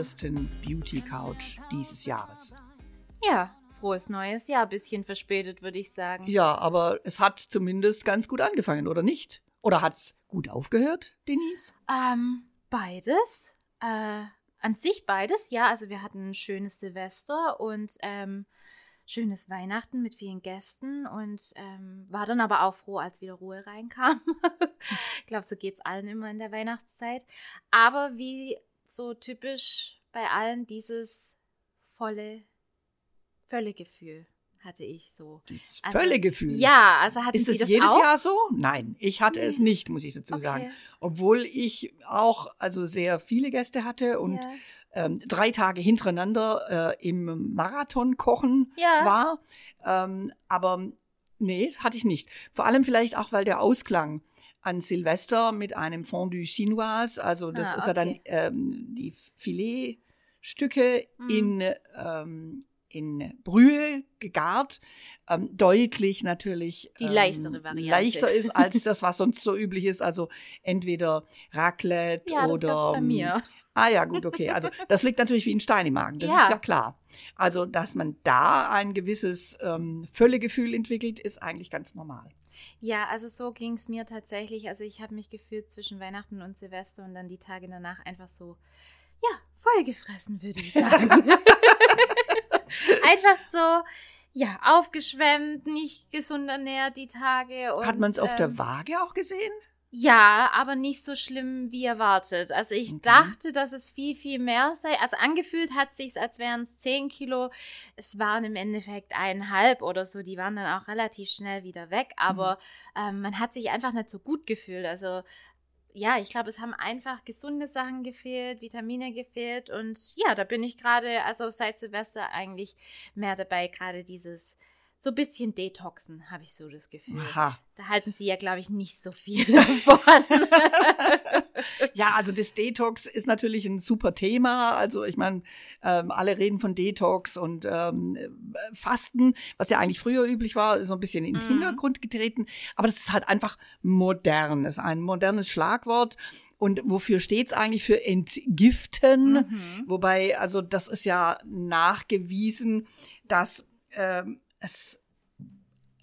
ersten Beauty Couch dieses Jahres. Ja, frohes neues Jahr. Bisschen verspätet, würde ich sagen. Ja, aber es hat zumindest ganz gut angefangen, oder nicht? Oder hat's gut aufgehört, Denise? Ähm, beides. Äh, an sich beides, ja. Also wir hatten ein schönes Silvester und ähm, schönes Weihnachten mit vielen Gästen und ähm, war dann aber auch froh, als wieder Ruhe reinkam. ich glaube, so geht es allen immer in der Weihnachtszeit. Aber wie so typisch bei allen dieses volle Völlegefühl hatte ich so. Dieses also, Völlegefühl? Ja, also hatten Ist das, das jedes auch? Jahr so? Nein, ich hatte es nicht, muss ich dazu Okay. sagen. Obwohl ich auch also sehr viele Gäste hatte und Ja. ähm, drei Tage hintereinander äh, im Marathon kochen Ja. war. Ähm, aber nee, hatte ich nicht. Vor allem vielleicht auch, weil der Ausklang an Silvester mit einem Fondue Chinoise, also das Ah, ist ja dann ähm, die Filetstücke Mhm. in, ähm, in Brühe gegart, ähm, deutlich natürlich Die ähm, leichtere Variante. leichter ist als das, was sonst so üblich ist. Also entweder Raclette Ja, das oder gab's bei ähm, mir. Ah ja, gut, okay. Also das liegt natürlich wie ein Stein im Magen, das Ja. ist ja klar. Also, dass man da ein gewisses ähm, Völlegefühl entwickelt, ist eigentlich ganz normal. Ja, also so ging es mir tatsächlich. Also ich habe mich gefühlt zwischen Weihnachten und Silvester und dann die Tage danach einfach so, ja, vollgefressen, würde ich sagen. einfach so, ja, aufgeschwemmt, nicht gesund ernährt die Tage. Und, Hat man es auf der ähm, Waage auch gesehen? Ja, aber nicht so schlimm wie erwartet. Also ich Okay. dachte, dass es viel, viel mehr sei. Also angefühlt hat sich's, als wären es 10 Kilo. Es waren im Endeffekt eineinhalb oder so. Die waren dann auch relativ schnell wieder weg. Aber ähm, man hat sich einfach nicht so gut gefühlt. Also ja, ich glaube, es haben einfach gesunde Sachen gefehlt, Vitamine gefehlt. Und ja, da bin ich gerade, also seit Silvester eigentlich mehr dabei, gerade dieses so ein bisschen Detoxen, habe ich so das Gefühl. Aha. Da halten sie ja, glaube ich, nicht so viel davon. Ja, also das Detox ist natürlich ein super Thema. Also ich meine, ähm, alle reden von Detox und ähm, äh, Fasten, was ja eigentlich früher üblich war, ist so ein bisschen in den Mhm. Hintergrund getreten. Aber das ist halt einfach modern. Das ist ein modernes Schlagwort. Und wofür steht's eigentlich? Für entgiften. Mhm. Wobei, also das ist ja nachgewiesen, dass ähm, es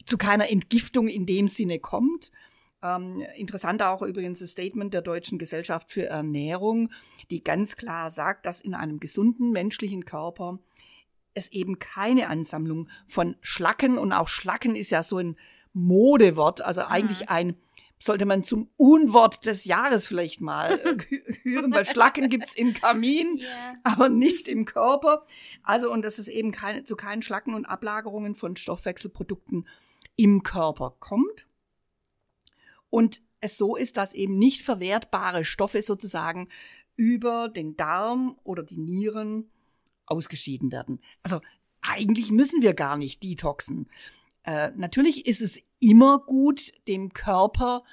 zu keiner Entgiftung in dem Sinne kommt. Ähm, interessant auch übrigens das Statement der Deutschen Gesellschaft für Ernährung, die ganz klar sagt, dass in einem gesunden menschlichen Körper es eben keine Ansammlung von Schlacken und auch Schlacken ist ja so ein Modewort, also eigentlich ein sollte man zum Unwort des Jahres vielleicht mal äh, hören, weil Schlacken gibt's im Kamin, Ja. aber nicht im Körper. Also, und dass es eben keine, zu keinen Schlacken und Ablagerungen von Stoffwechselprodukten im Körper kommt. Und es so ist, dass eben nicht verwertbare Stoffe sozusagen über den Darm oder die Nieren ausgeschieden werden. Also eigentlich müssen wir gar nicht detoxen. Äh, natürlich ist es immer gut, dem Körper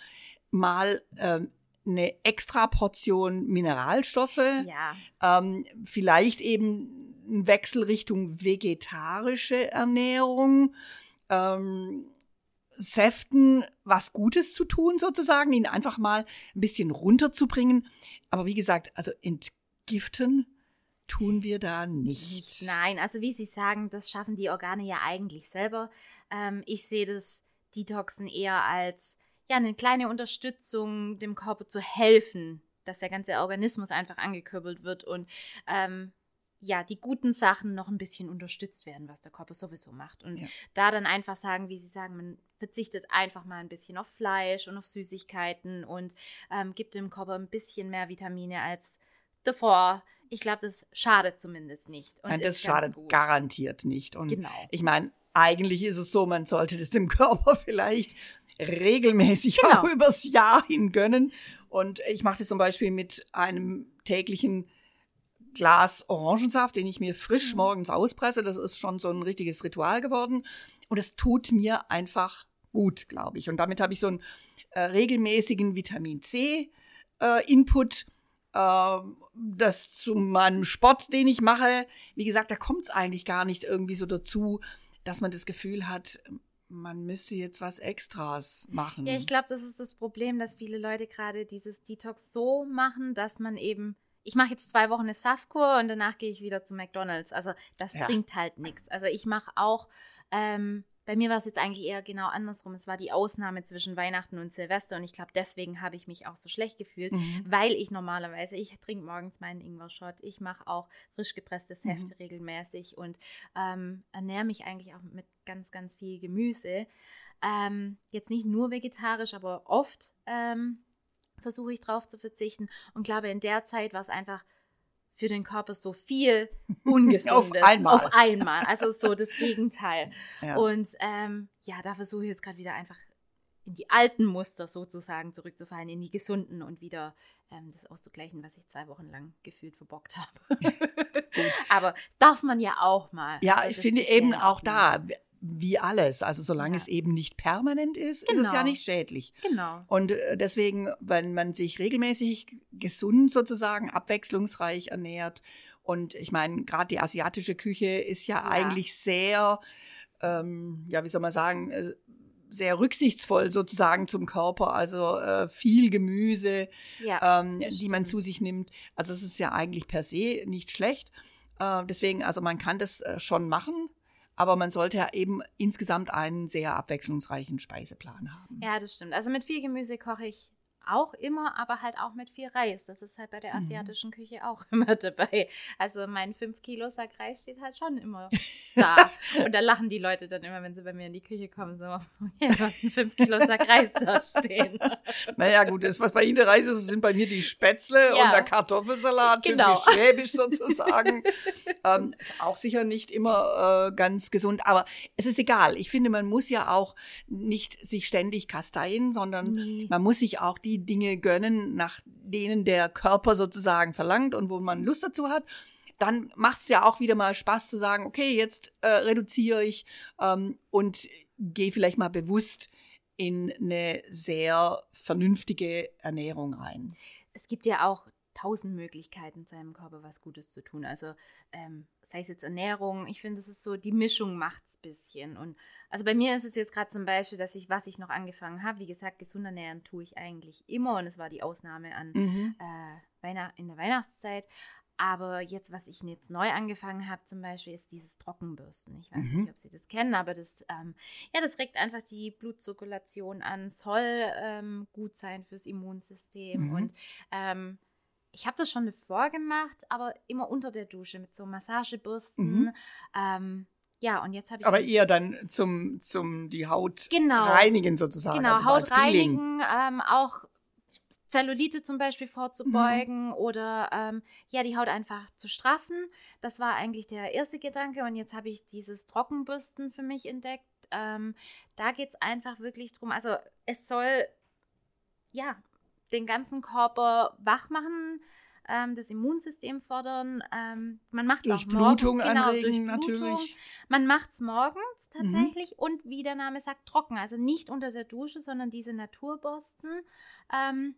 mal ähm, eine extra Portion Mineralstoffe Ja. ähm, vielleicht eben ein Wechsel Richtung vegetarische Ernährung, ähm, Säften was Gutes zu tun sozusagen, ihn einfach mal ein bisschen runterzubringen. Aber wie gesagt, also entgiften tun wir da nicht. Nein, also wie Sie sagen, das schaffen die Organe ja eigentlich selber. Ähm, ich sehe das Detoxen eher als ja eine kleine Unterstützung, dem Körper zu helfen, dass der ganze Organismus einfach angekurbelt wird und ähm, ja, die guten Sachen noch ein bisschen unterstützt werden, was der Körper sowieso macht. Und Ja. da dann einfach sagen, wie Sie sagen, man verzichtet einfach mal ein bisschen auf Fleisch und auf Süßigkeiten und ähm, gibt dem Körper ein bisschen mehr Vitamine als davor. Ich glaube, das schadet zumindest nicht. Und Nein, das schadet garantiert nicht. Und Genau. ich meine, eigentlich ist es so, man sollte das dem Körper vielleicht regelmäßig Genau. auch übers Jahr hin gönnen. Und ich mache das zum Beispiel mit einem täglichen Glas Orangensaft, den ich mir frisch Mhm. morgens auspresse. Das ist schon so ein richtiges Ritual geworden. Und es tut mir einfach gut, glaube ich. Und damit habe ich so einen äh, regelmäßigen Vitamin C äh, Input. Äh, das zu meinem Sport, den ich mache, wie gesagt, da kommt es eigentlich gar nicht irgendwie so dazu, dass man das Gefühl hat, man müsste jetzt was Extras machen. Ja, ich glaube, das ist das Problem, dass viele Leute gerade dieses Detox so machen, dass man eben ich mache jetzt zwei Wochen eine Saftkur und danach gehe ich wieder zu McDonalds. Also das Ja. bringt halt nichts. Also ich mache auch, ähm, bei mir war es jetzt eigentlich eher genau andersrum. Es war die Ausnahme zwischen Weihnachten und Silvester und ich glaube, deswegen habe ich mich auch so schlecht gefühlt, Mhm. weil ich normalerweise, ich trinke morgens meinen Ingwer-Shot, ich mache auch frisch gepresstes Mhm. Hefte regelmäßig und ähm, ernähre mich eigentlich auch mit ganz, ganz viel Gemüse. Ähm, jetzt nicht nur vegetarisch, aber oft ähm, versuche ich drauf zu verzichten und glaube, in der Zeit war es einfach für den Körper so viel Ungesundes. einmal. Auf einmal. Also so das Gegenteil. Ja. Und ähm, ja, da versuche ich jetzt gerade wieder einfach in die alten Muster sozusagen zurückzufallen, in die gesunden und wieder ähm, das auszugleichen, was ich zwei Wochen lang gefühlt verbockt habe. Aber darf man ja auch mal. Ja, Also ich finde eben auch da, wie alles, also solange Ja. es eben nicht permanent ist, ist es ja Genau. nicht schädlich. Genau. Und äh, deswegen, wenn man sich regelmäßig gesund sozusagen, abwechslungsreich ernährt, und ich meine, gerade die asiatische Küche ist ja, Ja. eigentlich sehr, ähm, ja, wie soll man sagen, äh, sehr rücksichtsvoll sozusagen zum Körper, also äh, viel Gemüse, Ja. ähm, die man zu sich nimmt. Also es ist ja eigentlich per se nicht schlecht. Äh, deswegen, also man kann das äh, schon machen, aber man sollte ja eben insgesamt einen sehr abwechslungsreichen Speiseplan haben. Ja, das stimmt. Also mit viel Gemüse koche ich auch immer, aber halt auch mit viel Reis. Das ist halt bei der Mhm. asiatischen Küche auch immer dabei. Also mein 5 Kilo Sack Reis steht halt schon immer da. Und da lachen die Leute dann immer, wenn sie bei mir in die Küche kommen, so, ja, du hast einen 5 Kilo Sack Reis da stehen. Naja, gut, das, was bei Ihnen der Reis ist, sind bei mir die Spätzle Ja. und der Kartoffelsalat, Genau. typisch schwäbisch sozusagen. ähm, ist auch sicher nicht immer äh, ganz gesund, aber es ist egal. Ich finde, man muss ja auch nicht sich ständig kasteien, sondern Nee. man muss sich auch die Dinge gönnen, nach denen der Körper sozusagen verlangt und wo man Lust dazu hat. Dann macht es ja auch wieder mal Spaß zu sagen, okay, jetzt äh, reduziere ich ähm, und gehe vielleicht mal bewusst in eine sehr vernünftige Ernährung rein. es gibt ja auch tausend Möglichkeiten, seinem Körper was Gutes zu tun. Also ähm, sei es jetzt Ernährung, ich finde, es ist so, die Mischung macht's bisschen. Und also bei mir ist es jetzt gerade zum Beispiel, dass ich, was ich noch angefangen habe, wie gesagt, gesund ernähren tue ich eigentlich immer und es war die Ausnahme an Mhm. äh, Weihnacht, in der Weihnachtszeit. Aber jetzt, was ich jetzt neu angefangen habe, zum Beispiel, ist dieses Trockenbürsten. Ich weiß Mhm. nicht, ob Sie das kennen, aber das, ähm, ja, das regt einfach die Blutzirkulation an, soll ähm, gut sein fürs Immunsystem. Mhm. Und ähm, ich habe das schon davor gemacht, aber immer unter der Dusche mit so Massagebürsten. Mhm. Ähm, ja, und jetzt habe ich. Aber eher dann zum, zum die Haut Genau. reinigen sozusagen. Genau, also Haut reinigen, ähm, auch Zellulite zum Beispiel vorzubeugen oder ähm, ja, die Haut einfach zu straffen. Das war eigentlich der erste Gedanke und jetzt habe ich dieses Trockenbürsten für mich entdeckt. Ähm, da geht es einfach wirklich drum, also es soll ja den ganzen Körper wach machen, ähm, das Immunsystem fördern. Ähm, man macht es auch Durchblutung morgens, genau, anregen Durchblutung. natürlich. Man macht es morgens Mhm. tatsächlich und wie der Name sagt, trocken. Also nicht unter der Dusche, sondern diese Naturbürsten. Ähm,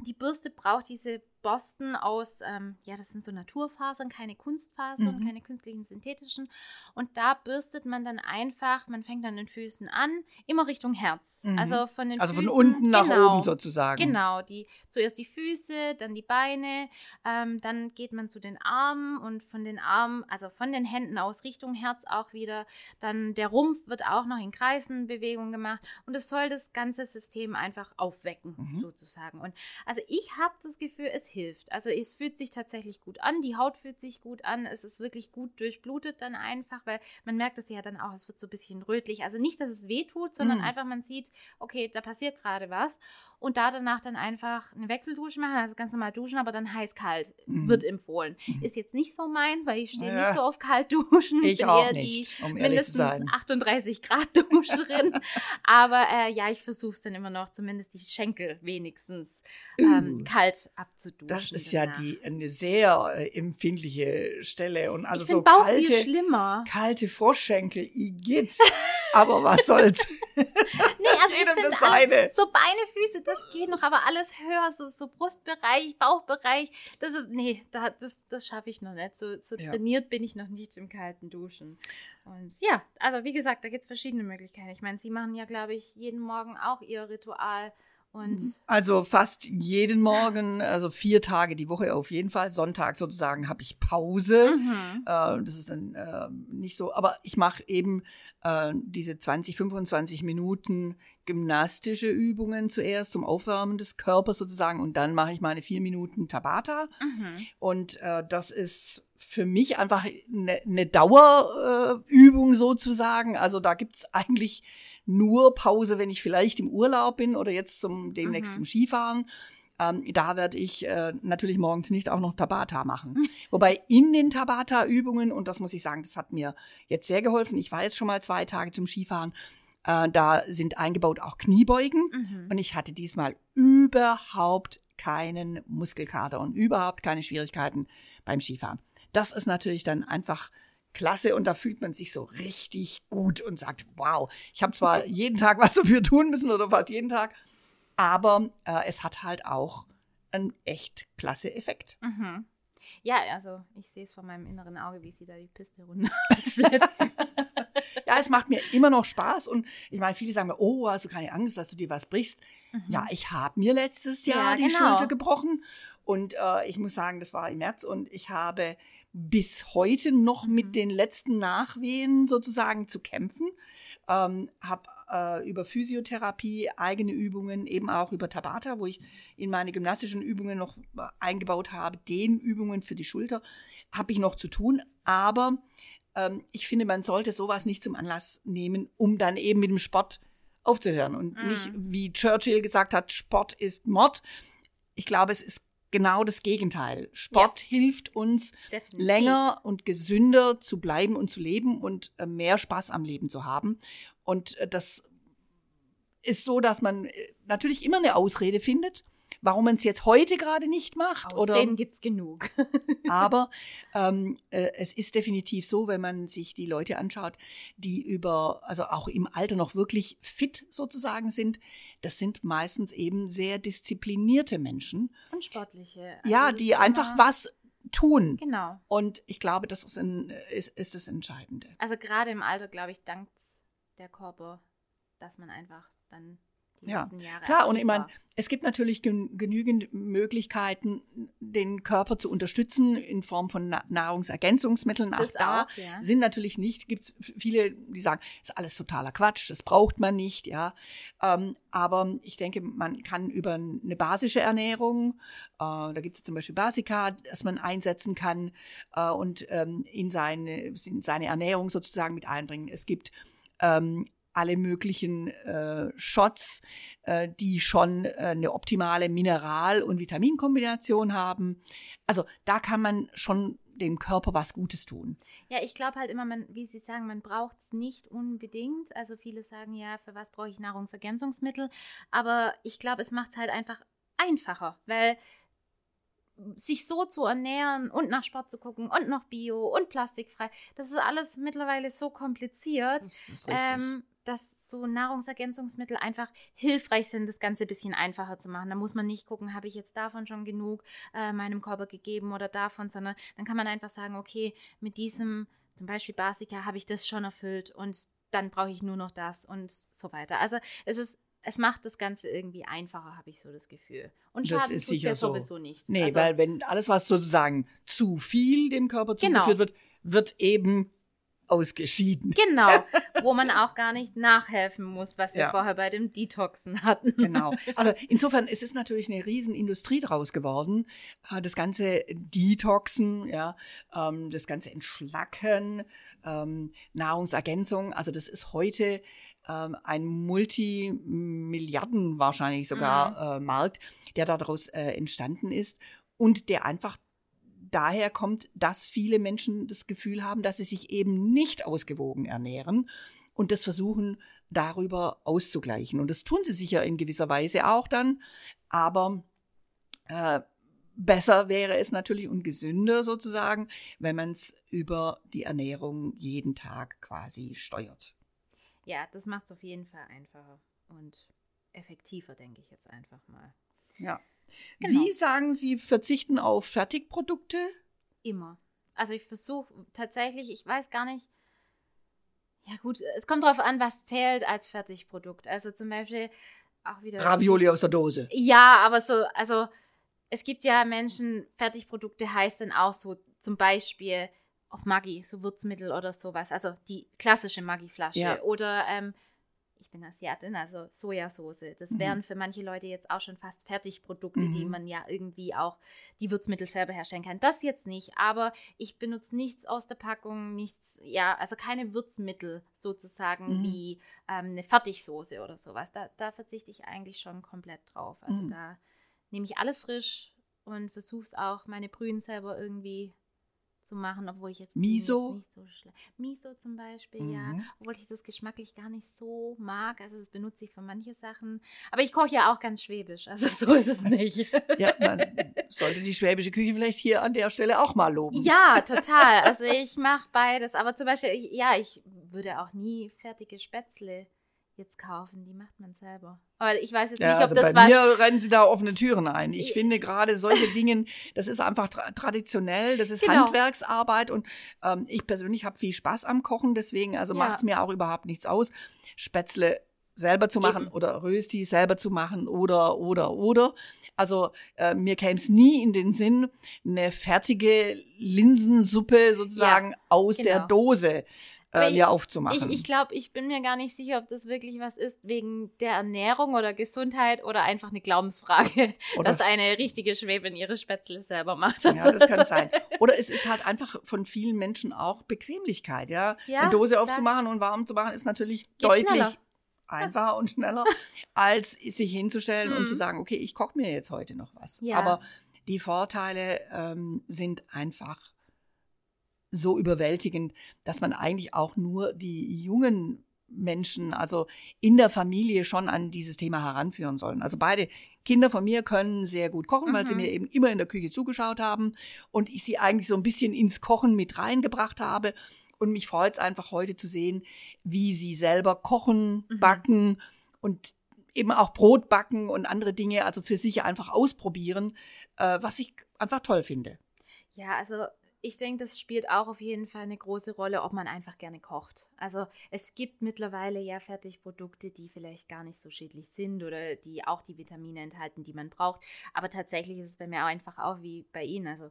die Bürste braucht diese Borsten aus, ähm, ja, das sind so Naturfasern, keine Kunstfasern, Mhm. keine künstlichen synthetischen. Und da bürstet man dann einfach, man fängt an den Füßen an, immer Richtung Herz. Mhm. Also von den Also von Füßen, unten nach genau. oben sozusagen. Genau, die, zuerst die Füße, dann die Beine, ähm, dann geht man zu den Armen und von den Armen, also von den Händen aus Richtung Herz auch wieder. Dann der Rumpf wird auch noch in Kreisen Bewegung gemacht und es soll das ganze System einfach aufwecken, Mhm. sozusagen. Und also ich habe das Gefühl, es hilft. Also es fühlt sich tatsächlich gut an, die Haut fühlt sich gut an, es ist wirklich gut durchblutet dann einfach, weil man merkt es ja dann auch, es wird so ein bisschen rötlich. Also nicht, dass es weh tut, sondern Mhm. einfach man sieht, okay, da passiert gerade was. Und da danach dann einfach eine Wechseldusche machen, also ganz normal duschen, aber dann heiß-kalt Mhm. wird empfohlen. Mhm. Ist jetzt nicht so meins, weil ich stehe Ja. nicht so auf kalt duschen. Ich bin auch eher nicht, die um mindestens sein. 38 Grad Duscherin. aber äh, ja, ich versuche es dann immer noch, zumindest die Schenkel wenigstens ähm, Uh. kalt abzuduschen. Das ist ja danach. die eine sehr äh, empfindliche Stelle und also ich so Bauch viel kalte, schlimmer. kalte Froschschenkel, igitt. Aber was soll's? Nee, also ich Jedem das seine. So Beine, Füße, das geht noch, aber alles höher, so, so Brustbereich, Bauchbereich, das ist, nee, da, das, das schaffe ich noch nicht. So, so Ja. trainiert bin ich noch nicht im kalten Duschen. Und ja, also wie gesagt, da gibt es verschiedene Möglichkeiten. Ich meine, Sie machen ja, glaube ich, jeden Morgen auch Ihr Ritual Und Also fast jeden Morgen, also vier Tage die Woche auf jeden Fall. Sonntag sozusagen habe ich Pause. Mhm. Äh, das ist dann äh, nicht so, aber ich mache eben äh, diese 20, 25 Minuten gymnastische Übungen zuerst zum Aufwärmen des Körpers sozusagen und dann mache ich meine vier Minuten Tabata. Mhm. Und äh, das ist für mich einfach eine, eine Dauerübung sozusagen. Also da gibt's eigentlich nur Pause, wenn ich vielleicht im Urlaub bin oder jetzt zum demnächst Mhm. zum Skifahren. Ähm, da werde ich äh, natürlich morgens nicht auch noch Tabata machen. Wobei in den Tabata-Übungen, und das muss ich sagen, das hat mir jetzt sehr geholfen, ich war jetzt schon mal zwei Tage zum Skifahren, äh, da sind eingebaut auch Kniebeugen. Mhm. Und ich hatte diesmal überhaupt keinen Muskelkater und überhaupt keine Schwierigkeiten beim Skifahren. Das ist natürlich dann einfach klasse und da fühlt man sich so richtig gut und sagt, wow, ich habe zwar jeden Tag was dafür tun müssen oder fast jeden Tag, aber äh, es hat halt auch einen echt klasse Effekt. Mhm. Ja, also ich sehe es vor meinem inneren Auge, wie sie da die Piste runterfletzt. Ja, es macht mir immer noch Spaß und ich meine, viele sagen mir, oh, hast du keine Angst, dass du dir was brichst. Ja, ich habe mir letztes Jahr Ja, die genau. Schulter gebrochen und äh, ich muss sagen, das war im März und ich habe bis heute noch Mhm. mit den letzten Nachwehen sozusagen zu kämpfen. Ähm, habe äh, über Physiotherapie eigene Übungen, eben auch über Tabata, wo ich in meine gymnastischen Übungen noch äh, eingebaut habe, Dehnübungen für die Schulter, habe ich noch zu tun. Aber ähm, ich finde, man sollte sowas nicht zum Anlass nehmen, um dann eben mit dem Sport aufzuhören. Und Mhm. nicht, wie Churchill gesagt hat, Sport ist Mord. Ich glaube, es ist genau das Gegenteil. Sport hilft uns, Definitiv. länger und gesünder zu bleiben und zu leben und äh, mehr Spaß am Leben zu haben. Und äh, das ist so, dass man äh, natürlich immer eine Ausrede findet, warum man es jetzt heute gerade nicht macht. Ausreden Oder gibt's genug. aber ähm, äh, es ist definitiv so, wenn man sich die Leute anschaut, die über, also auch im Alter noch wirklich fit sozusagen sind, das sind meistens eben sehr disziplinierte Menschen. Und sportliche. ja, Also die das ist einfach was tun. Genau. Und ich glaube, das ist, ein, ist, ist das Entscheidende. Also gerade im Alter, glaube ich, dankt der Körper, dass man einfach dann die Ja, letzten Jahre Klar, und aktiv ich meine, es gibt natürlich gen genügend Möglichkeiten, den Körper zu unterstützen in Form von Na Nahrungsergänzungsmitteln. Auch Das da auch, ja. sind natürlich nicht, gibt es viele, die sagen, ist alles totaler Quatsch, das braucht man nicht, ja. Ähm, aber ich denke, man kann über eine basische Ernährung, äh, da gibt es zum Beispiel Basica, das man einsetzen kann äh, und ähm, in, seine, in seine Ernährung sozusagen mit einbringen. Es gibt ähm, alle möglichen äh, Shots, äh, die schon äh, eine optimale Mineral- und Vitaminkombination haben. Also da kann man schon dem Körper was Gutes tun. Ja, ich glaube halt immer, man, wie Sie sagen, man braucht es nicht unbedingt. Also viele sagen ja, für was brauche ich Nahrungsergänzungsmittel? Aber ich glaube, es macht es halt einfach einfacher, weil sich so zu ernähren und nach Sport zu gucken und noch Bio und plastikfrei, das ist alles mittlerweile so kompliziert. Das ist richtig. ähm, dass so Nahrungsergänzungsmittel einfach hilfreich sind, das Ganze ein bisschen einfacher zu machen. Da muss man nicht gucken, habe ich jetzt davon schon genug äh, meinem Körper gegeben oder davon, sondern dann kann man einfach sagen, okay, mit diesem zum Beispiel Basica habe ich das schon erfüllt und dann brauche ich nur noch das und so weiter. Also es ist es macht das Ganze irgendwie einfacher, habe ich so das Gefühl. Und Das schaden ist tut's sicher ja so. sowieso nicht. nee, also, weil wenn alles, was sozusagen zu viel dem Körper Genau. zugeführt wird, wird eben ausgeschieden. Genau, wo man auch gar nicht nachhelfen muss, was wir Ja. vorher bei dem Detoxen hatten. Genau. Also insofern es ist natürlich eine Riesenindustrie draus geworden. Äh, Das ganze Detoxen, ja, ähm, das ganze Entschlacken, ähm, Nahrungsergänzung. Also das ist heute ähm, ein Multimilliarden wahrscheinlich sogar äh, Markt, der daraus äh, entstanden ist und der einfach daher kommt, dass viele Menschen das Gefühl haben, dass sie sich eben nicht ausgewogen ernähren und das versuchen darüber auszugleichen. Und das tun sie sicher in gewisser Weise auch dann, aber äh, besser wäre es natürlich und gesünder sozusagen, wenn man es über die Ernährung jeden Tag quasi steuert. Ja, das macht es auf jeden Fall einfacher und effektiver, denke ich jetzt einfach mal. Ja. Genau. Sie sagen, Sie verzichten auf Fertigprodukte. Immer. Also ich versuche tatsächlich, ich weiß gar nicht. Ja gut, es kommt darauf an, was zählt als Fertigprodukt. Also zum Beispiel auch wieder. Ravioli aus der Dose. Ja, aber so, also es gibt ja Menschen, Fertigprodukte heißt dann auch so zum Beispiel auf Maggi, so Würzmittel oder sowas. Also die klassische Maggi-Flasche. Ja. Oder ähm, ich bin Asiatin, also Sojasauce. Das Mhm. wären für manche Leute jetzt auch schon fast Fertigprodukte, die Mhm. man ja irgendwie auch die Würzmittel selber herstellen kann. Das jetzt nicht, aber ich benutze nichts aus der Packung, nichts, ja, also keine Würzmittel sozusagen Mhm. wie ähm, eine Fertigsoße oder sowas. Da, da verzichte ich eigentlich schon komplett drauf. Also Mhm. da nehme ich alles frisch und versuche es auch, meine Brühen selber irgendwie zu machen, obwohl ich jetzt Miso? nicht so schlecht. Miso zum Beispiel, ja. Mhm. Obwohl ich das geschmacklich gar nicht so mag. Also das benutze ich für manche Sachen. Aber ich koche ja auch ganz schwäbisch. Also so ist es nicht. Ja, man sollte die schwäbische Küche vielleicht hier an der Stelle auch mal loben. ja, total. Also ich mache beides. Aber zum Beispiel, ich, ja, ich würde auch nie fertige Spätzle jetzt kaufen. Die macht man selber. Aber ich weiß jetzt Ja, nicht, ob also das bei was. mir rennen sie da offene Türen ein. Ich Ich- finde gerade solche Dinge, das ist einfach tra traditionell, das ist Genau. Handwerksarbeit und ähm, ich persönlich habe viel Spaß am Kochen, deswegen also Ja. macht es mir auch überhaupt nichts aus, Spätzle selber zu machen Eben. oder Rösti selber zu machen oder oder oder. Also äh, mir käme es nie in den Sinn, eine fertige Linsensuppe sozusagen aus der genau. Dose Aber äh, ich- mir aufzumachen. Ich, ich glaube, ich bin mir gar nicht sicher, ob das wirklich was ist wegen der Ernährung oder Gesundheit oder einfach eine Glaubensfrage, Oder dass eine richtige Schwäbin ihre Spätzle selber macht. Ja, das kann sein. Oder es ist halt einfach von vielen Menschen auch Bequemlichkeit, ja. Ja, Eine Dose klar. aufzumachen und warm zu machen ist natürlich Geht deutlich schneller. einfacher und schneller, als sich hinzustellen und Mhm. zu sagen, okay, ich koche mir jetzt heute noch was. Ja. Aber die Vorteile ähm, sind einfach so überwältigend, dass man eigentlich auch nur die jungen Menschen, also in der Familie schon an dieses Thema heranführen sollen. Also beide Kinder von mir können sehr gut kochen, weil sie Mhm. mir eben immer in der Küche zugeschaut haben und ich sie eigentlich so ein bisschen ins Kochen mit reingebracht habe. Und mich freut es einfach heute zu sehen, wie sie selber kochen, Mhm. backen und eben auch Brot backen und andere Dinge, also für sich einfach ausprobieren, äh, was ich einfach toll finde. Ja, also ich denke, das spielt auch auf jeden Fall eine große Rolle, ob man einfach gerne kocht. Also es gibt mittlerweile ja Fertigprodukte, die vielleicht gar nicht so schädlich sind oder die auch die Vitamine enthalten, die man braucht. Aber tatsächlich ist es bei mir auch einfach auch wie bei Ihnen. Also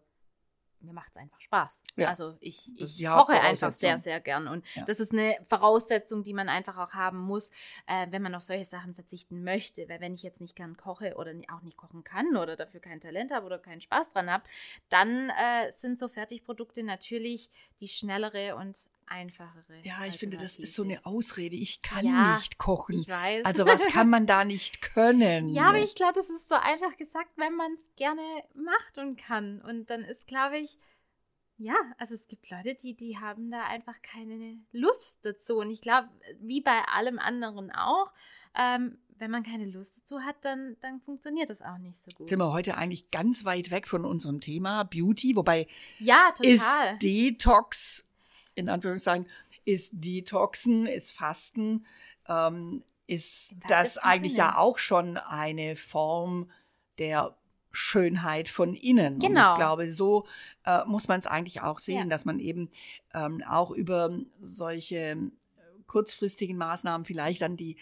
mir macht es einfach Spaß. Ja, also ich, ich koche einfach sehr, sehr gern. Und Ja. das ist eine Voraussetzung, die man einfach auch haben muss, äh, wenn man auf solche Sachen verzichten möchte. Weil wenn ich jetzt nicht gern koche oder auch nicht kochen kann oder dafür kein Talent habe oder keinen Spaß dran habe, dann äh, sind so Fertigprodukte natürlich die schnellere und einfachere. Ja, ich finde, das ist so eine Ausrede. Ich kann Ja, nicht kochen. Ich weiß. Also was kann man da nicht können? Ja, aber ich glaube, das ist so einfach gesagt, wenn man es gerne macht und kann. Und dann ist, glaube ich, ja, also es gibt Leute, die, die haben da einfach keine Lust dazu. Und ich glaube, wie bei allem anderen auch, ähm, wenn man keine Lust dazu hat, dann, dann funktioniert das auch nicht so gut. sind wir heute eigentlich ganz weit weg von unserem Thema Beauty, wobei Ja, ist total. Detox, in Anführungszeichen, ist Detoxen, ist Fasten, ähm, ist das eigentlich Sinne. ja auch schon eine Form der Schönheit von innen. Und Genau. ich glaube, so äh, muss man es eigentlich auch sehen, Ja. dass man eben ähm, auch über solche äh, kurzfristigen Maßnahmen vielleicht dann die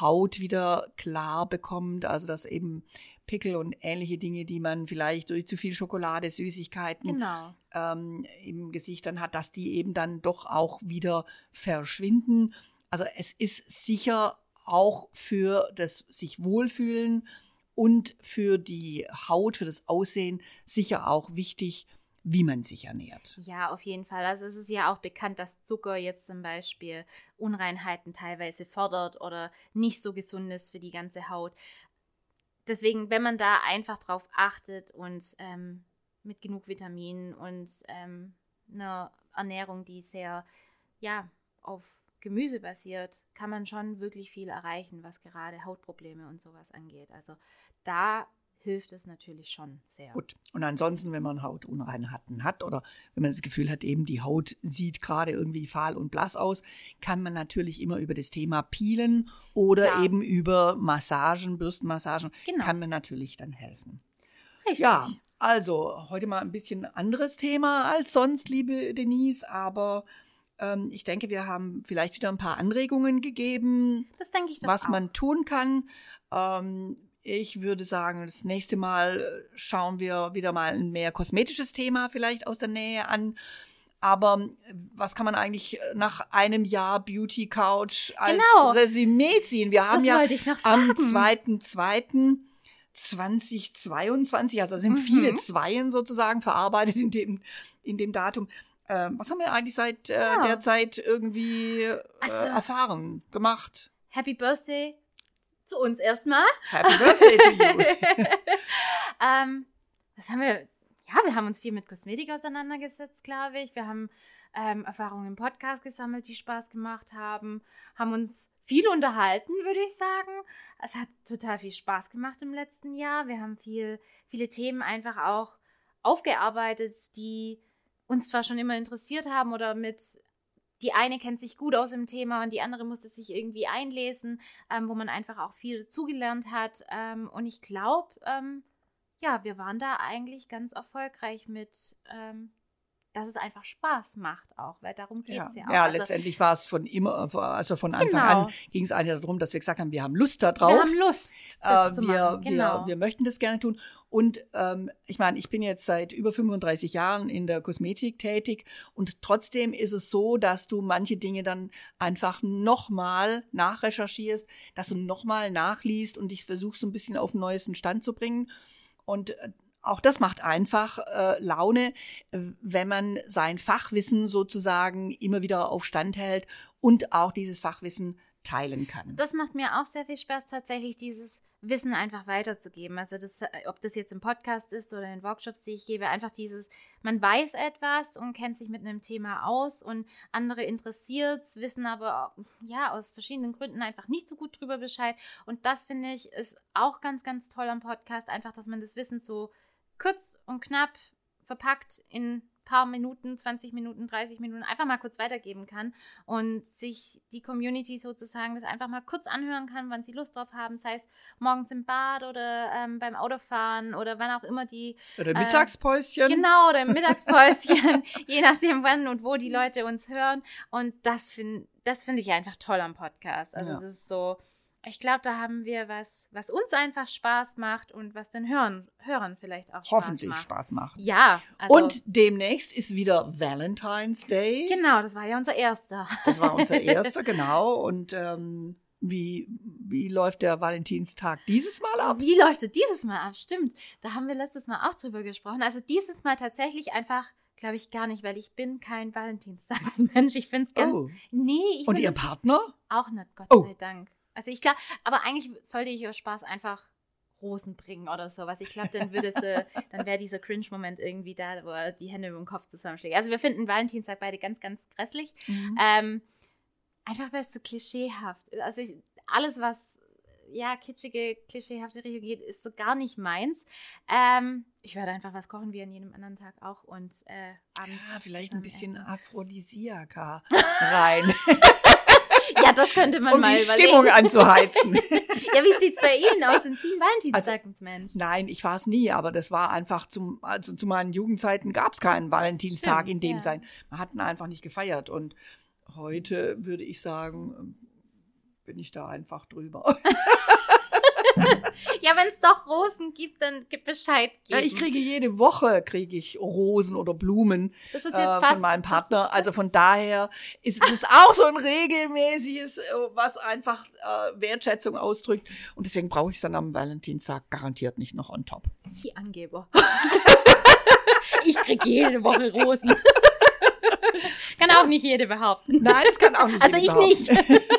Haut wieder klar bekommt, also dass eben Pickel und ähnliche Dinge, die man vielleicht durch zu viel Schokolade, Süßigkeiten Genau. ähm, im Gesicht dann hat, dass die eben dann doch auch wieder verschwinden. Also es ist sicher auch für das sich wohlfühlen und für die Haut, für das Aussehen sicher auch wichtig, wie man sich ernährt. Ja, auf jeden Fall. Also es ist ja auch bekannt, dass Zucker jetzt zum Beispiel Unreinheiten teilweise fördert oder nicht so gesund ist für die ganze Haut. Deswegen, wenn man da einfach drauf achtet und ähm, mit genug Vitaminen und ähm, einer Ernährung, die sehr, ja, auf Gemüse basiert, kann man schon wirklich viel erreichen, was gerade Hautprobleme und sowas angeht. Also da hilft es natürlich schon sehr. Gut. Und ansonsten, wenn man Hautunreinheiten hat oder wenn man das Gefühl hat, eben die Haut sieht gerade irgendwie fahl und blass aus, kann man natürlich immer über das Thema Peelen oder Klar. eben über Massagen, Bürstenmassagen, Genau. kann man natürlich dann helfen. Richtig. Ja, also heute mal ein bisschen anderes Thema als sonst, liebe Denise, aber ähm, ich denke, wir haben vielleicht wieder ein paar Anregungen gegeben, Das denke ich doch was auch. man tun kann. Ähm, ich würde sagen, das nächste Mal äh, schauen wir wieder mal ein mehr kosmetisches Thema vielleicht aus der Nähe an. Aber was kann man eigentlich nach einem Jahr Beauty Couch als Genau. Resümee ziehen? Wir haben Das ja wollte ich noch am sagen. 2.2.2022, also sind Mhm. viele Zweien sozusagen verarbeitet in dem, in dem Datum. Ähm, was haben wir eigentlich seit äh, Ja. der Zeit irgendwie äh, Also- erfahren, gemacht? Happy Birthday zu uns erstmal. Happy Birthday to you. ähm, was haben wir? Ja, wir haben uns viel mit Kosmetik auseinandergesetzt, glaube ich. Wir haben ähm, Erfahrungen im Podcast gesammelt, die Spaß gemacht haben, haben uns viel unterhalten, würde ich sagen. Es hat total viel Spaß gemacht im letzten Jahr. Wir haben viel, viele Themen einfach auch aufgearbeitet, die uns zwar schon immer interessiert haben oder mit die eine kennt sich gut aus im Thema und die andere musste sich irgendwie einlesen, ähm, wo man einfach auch viel dazugelernt hat. Ähm, und ich glaube, ähm, ja, wir waren da eigentlich ganz erfolgreich mit, ähm, dass es einfach Spaß macht auch, weil darum geht Ja, es ja, auch. ja Also, letztendlich war es von immer, also von Anfang Genau. an ging es eigentlich darum, dass wir gesagt haben, wir haben Lust darauf. wir haben Lust, Äh, wir. Genau. wir, wir möchten das gerne tun. Und ähm, ich meine, ich bin jetzt seit über 35 Jahren in der Kosmetik tätig und trotzdem ist es so, dass du manche Dinge dann einfach nochmal nachrecherchierst, dass du nochmal nachliest und dich versuchst, so ein bisschen auf den neuesten Stand zu bringen. Und äh, auch das macht einfach äh, Laune, wenn man sein Fachwissen sozusagen immer wieder auf Stand hält und auch dieses Fachwissen teilen kann. Das macht mir auch sehr viel Spaß, tatsächlich dieses Wissen einfach weiterzugeben. Also das, äh, ob das jetzt im Podcast ist oder in Workshops, die ich gebe, einfach dieses, man weiß etwas und kennt sich mit einem Thema aus und andere interessiert wissen aber ja aus verschiedenen Gründen einfach nicht so gut drüber Bescheid. Und das finde ich ist auch ganz, ganz toll am Podcast, einfach, dass man das Wissen so kurz und knapp verpackt in paar Minuten, 20 Minuten, 30 Minuten einfach mal kurz weitergeben kann und sich die Community sozusagen das einfach mal kurz anhören kann, wann sie Lust drauf haben, sei es morgens im Bad oder ähm, beim Autofahren oder wann auch immer die, Oder Äh, Mittagspäuschen. genau, oder im Mittagspäuschen, je nachdem wann und wo die Leute uns hören und das finde das finde ich einfach toll am Podcast. Also Ja. es ist so, ich glaube, da haben wir was, was uns einfach Spaß macht und was den Hörern, Hörern vielleicht auch Spaß Hoffentlich macht. Spaß machen. Ja, also und demnächst ist wieder Valentine's Day. genau, das war ja unser erster. Das war unser erster, genau. Und ähm, wie, wie läuft der Valentinstag dieses Mal ab? Wie läuft es dieses Mal ab? Stimmt, da haben wir letztes Mal auch drüber gesprochen. Also dieses Mal tatsächlich einfach, glaube ich, gar nicht, weil ich bin kein Valentinstagsmensch. Ich finde es ganz. Oh. Nee, ich Und Ihr Partner? auch nicht, Gott Oh. sei Dank. Also ich glaube, aber eigentlich sollte ich aus Spaß einfach Rosen bringen oder sowas. Ich glaube, dann würde sie, dann wäre dieser Cringe-Moment irgendwie da, wo er die Hände über den Kopf zusammenschlägt. Also wir finden Valentinstag beide ganz, ganz grässlich. Ähm, einfach weil es so klischeehaft ist. Also ich, alles, was ja kitschige, klischeehafte Richtung geht, ist so gar nicht meins. Ähm, ich werde einfach was kochen wie an jedem anderen Tag auch und äh, abends. Ja, vielleicht ein bisschen essen. Aphrodisiaka rein, Ja, das könnte man um mal die überlegen. Stimmung anzuheizen. ja, wie sieht's bei Ihnen aus? Sind Sie ein Valentinstagsmensch? Nein, ich war es nie, aber das war einfach zum, also zu meinen Jugendzeiten gab es keinen Valentinstag Stimmt, in dem ja. sein. Man hat ihn einfach nicht gefeiert. Und heute würde ich sagen, ähm, bin ich da einfach drüber. Ja, wenn es doch Rosen gibt, dann gib Bescheid Ja, geben. ich kriege jede Woche kriege ich Rosen oder Blumen das ist äh, von meinem Partner. Also von daher ist es auch so ein regelmäßiges, äh, was einfach äh, Wertschätzung ausdrückt. Und deswegen brauche ich es dann am Valentinstag garantiert nicht noch on top. Sie Angeber. ich kriege jede Woche Rosen. Kann auch nicht jede behaupten. Nein, das kann auch nicht. Also ich behaupten. ja.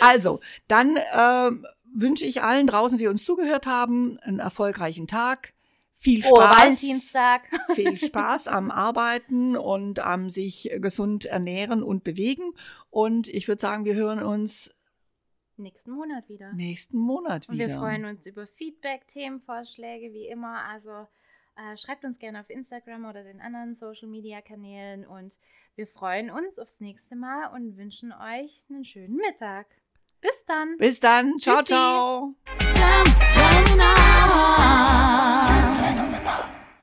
Also, dann ähm, wünsche ich allen draußen, die uns zugehört haben, einen erfolgreichen Tag. Viel Oh, Spaß. Valentinstag. viel Spaß am Arbeiten und am sich gesund ernähren und bewegen. Und ich würde sagen, wir hören uns Nächsten Monat wieder. nächsten Monat Und wieder. wir freuen uns über Feedback, Themenvorschläge, wie immer. Also äh, schreibt uns gerne auf Instagram oder den anderen Social Media Kanälen. Und wir freuen uns aufs nächste Mal und wünschen euch einen schönen Mittag. Bis dann. Bis dann. Ciao, Tschüssi. ciao.